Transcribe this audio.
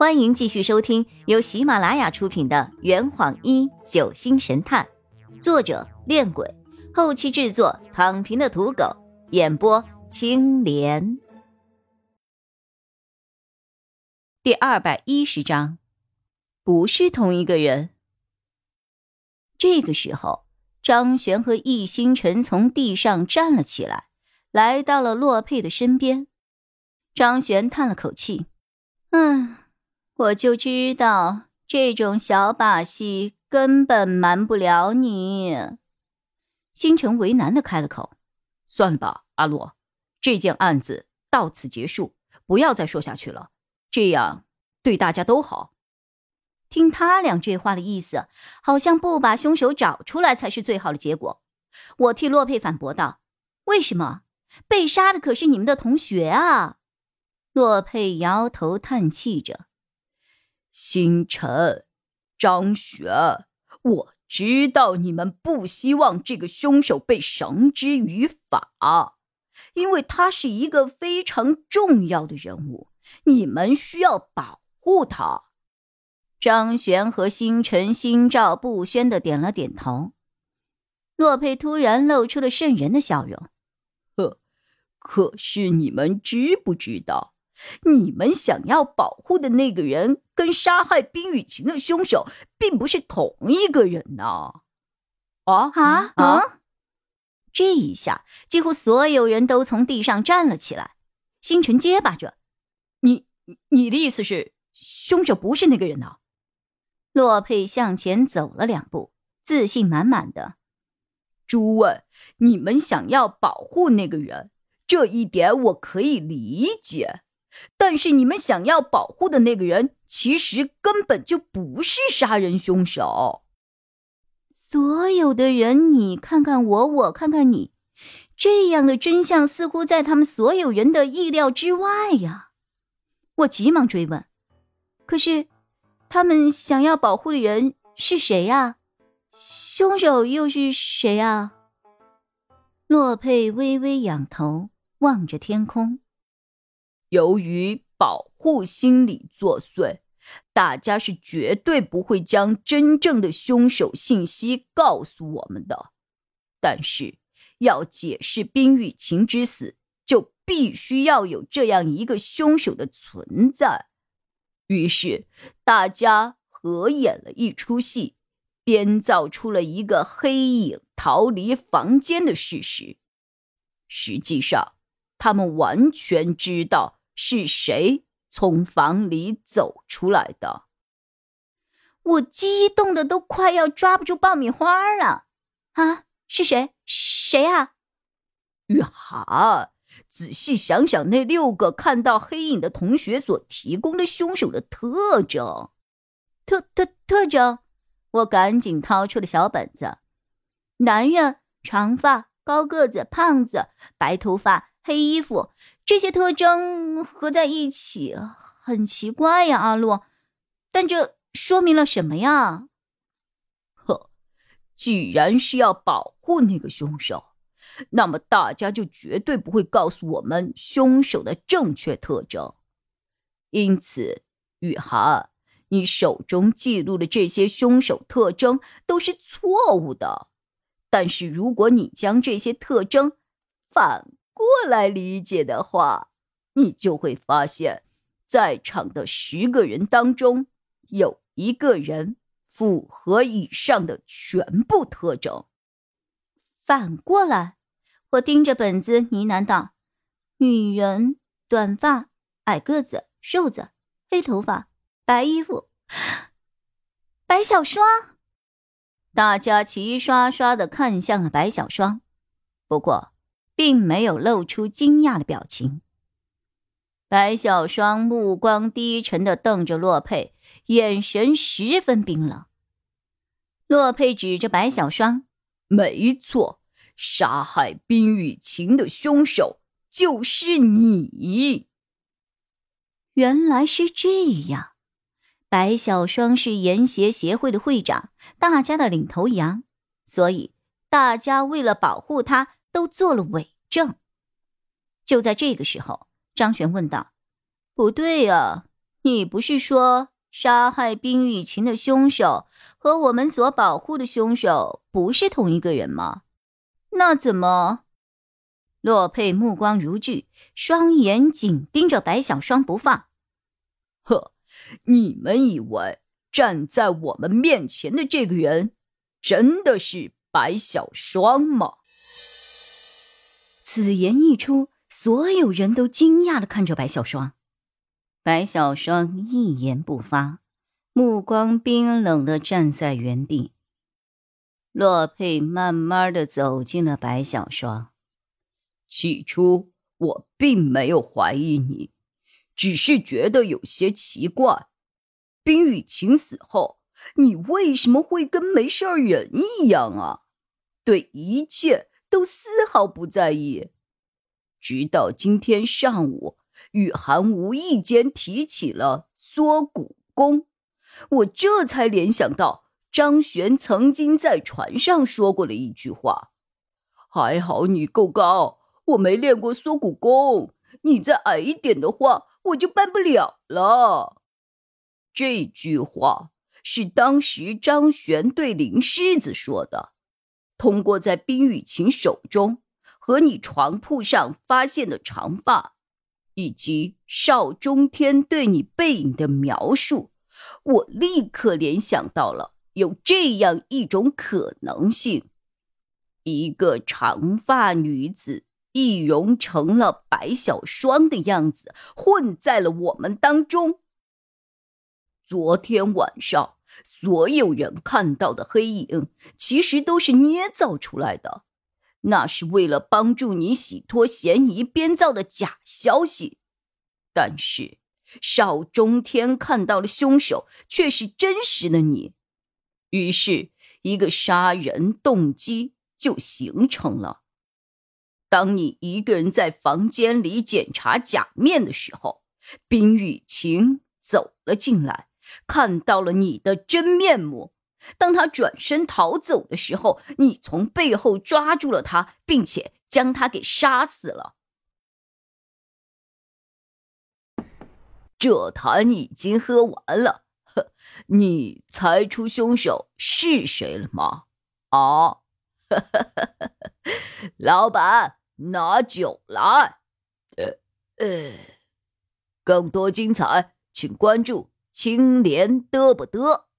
欢迎继续收听由喜马拉雅出品的《圆谎一九星神探》，作者：恋鬼，后期制作：躺平的土狗，演播：青莲。第二百一十章，不是同一个人。这个时候，张璇和易星辰从地上站了起来，来到了洛佩的身边。张璇叹了口气：“嗯。”我就知道这种小把戏根本瞒不了你。星辰为难的开了口：“算了吧，阿洛，这件案子到此结束，不要再说下去了，这样对大家都好。”听他俩这话的意思，好像不把凶手找出来才是最好的结果。我替洛佩反驳道：“为什么？被杀的可是你们的同学啊！”洛佩摇头叹气着。星辰，张雪，我知道你们不希望这个凶手被绳之于法，因为他是一个非常重要的人物，你们需要保护他。张璇和星辰心照不宣的点了点头。洛佩突然露出了渗人的笑容：“ 呵，可是你们知不知道？”你们想要保护的那个人，跟杀害冰雨晴的凶手并不是同一个人呢！啊啊啊！这一下，几乎所有人都从地上站了起来。星辰结巴着：“你你的意思是，凶手不是那个人呢？”洛佩向前走了两步，自信满满的：“诸位，你们想要保护那个人，这一点我可以理解。”但是你们想要保护的那个人，其实根本就不是杀人凶手。所有的人，你看看我，我看看你，这样的真相似乎在他们所有人的意料之外呀！我急忙追问：“可是，他们想要保护的人是谁呀？凶手又是谁啊？”洛佩微微仰头望着天空。由于保护心理作祟，大家是绝对不会将真正的凶手信息告诉我们的。但是，要解释冰雨晴之死，就必须要有这样一个凶手的存在。于是，大家合演了一出戏，编造出了一个黑影逃离房间的事实。实际上，他们完全知道。是谁从房里走出来的？我激动的都快要抓不住爆米花了！啊，是谁？谁啊？雨涵，仔细想想那六个看到黑影的同学所提供的凶手的特征。特特特征？我赶紧掏出了小本子。男人，长发，高个子，胖子，白头发，黑衣服。这些特征合在一起很奇怪呀，阿洛。但这说明了什么呀？呵，既然是要保护那个凶手，那么大家就绝对不会告诉我们凶手的正确特征。因此，雨涵，你手中记录的这些凶手特征都是错误的。但是，如果你将这些特征反。过来理解的话，你就会发现，在场的十个人当中，有一个人符合以上的全部特征。反过来，我盯着本子呢喃道：“女人，短发，矮个子，瘦子，黑头发，白衣服，白小霜。”大家齐刷刷的看向了白小霜，不过。并没有露出惊讶的表情。白小霜目光低沉的瞪着洛佩，眼神十分冰冷。洛佩指着白小霜：“没错，杀害冰雨晴的凶手就是你。”原来是这样。白小霜是研协协会的会长，大家的领头羊，所以大家为了保护他。都做了伪证。就在这个时候，张璇问道：“不对呀，你不是说杀害冰雨晴的凶手和我们所保护的凶手不是同一个人吗？那怎么？洛佩目光如炬，双眼紧盯着白小双不放。呵，你们以为站在我们面前的这个人真的是白小双吗？此言一出，所有人都惊讶的看着白小双。白小双一言不发，目光冰冷的站在原地。洛佩慢慢的走进了白小双。起初我并没有怀疑你，只是觉得有些奇怪。冰雨晴死后，你为什么会跟没事人一样啊？对一切都丝毫不在意。直到今天上午，雨涵无意间提起了缩骨功，我这才联想到张璇曾经在船上说过了一句话：“还好你够高。”我没练过缩骨功，你再矮一点的话，我就办不了了。这句话是当时张璇对林狮子说的。通过在冰雨晴手中和你床铺上发现的长发，以及邵中天对你背影的描述，我立刻联想到了有这样一种可能性：一个长发女子。易容成了白小霜的样子，混在了我们当中。昨天晚上所有人看到的黑影，其实都是捏造出来的，那是为了帮助你洗脱嫌疑编造的假消息。但是邵中天看到了凶手，却是真实的你，于是一个杀人动机就形成了。当你一个人在房间里检查假面的时候，冰雨晴走了进来，看到了你的真面目。当他转身逃走的时候，你从背后抓住了他，并且将他给杀死了。这坛已经喝完了，呵，你猜出凶手是谁了吗？啊，老板。拿酒来，呃呃，更多精彩，请关注青莲得不得。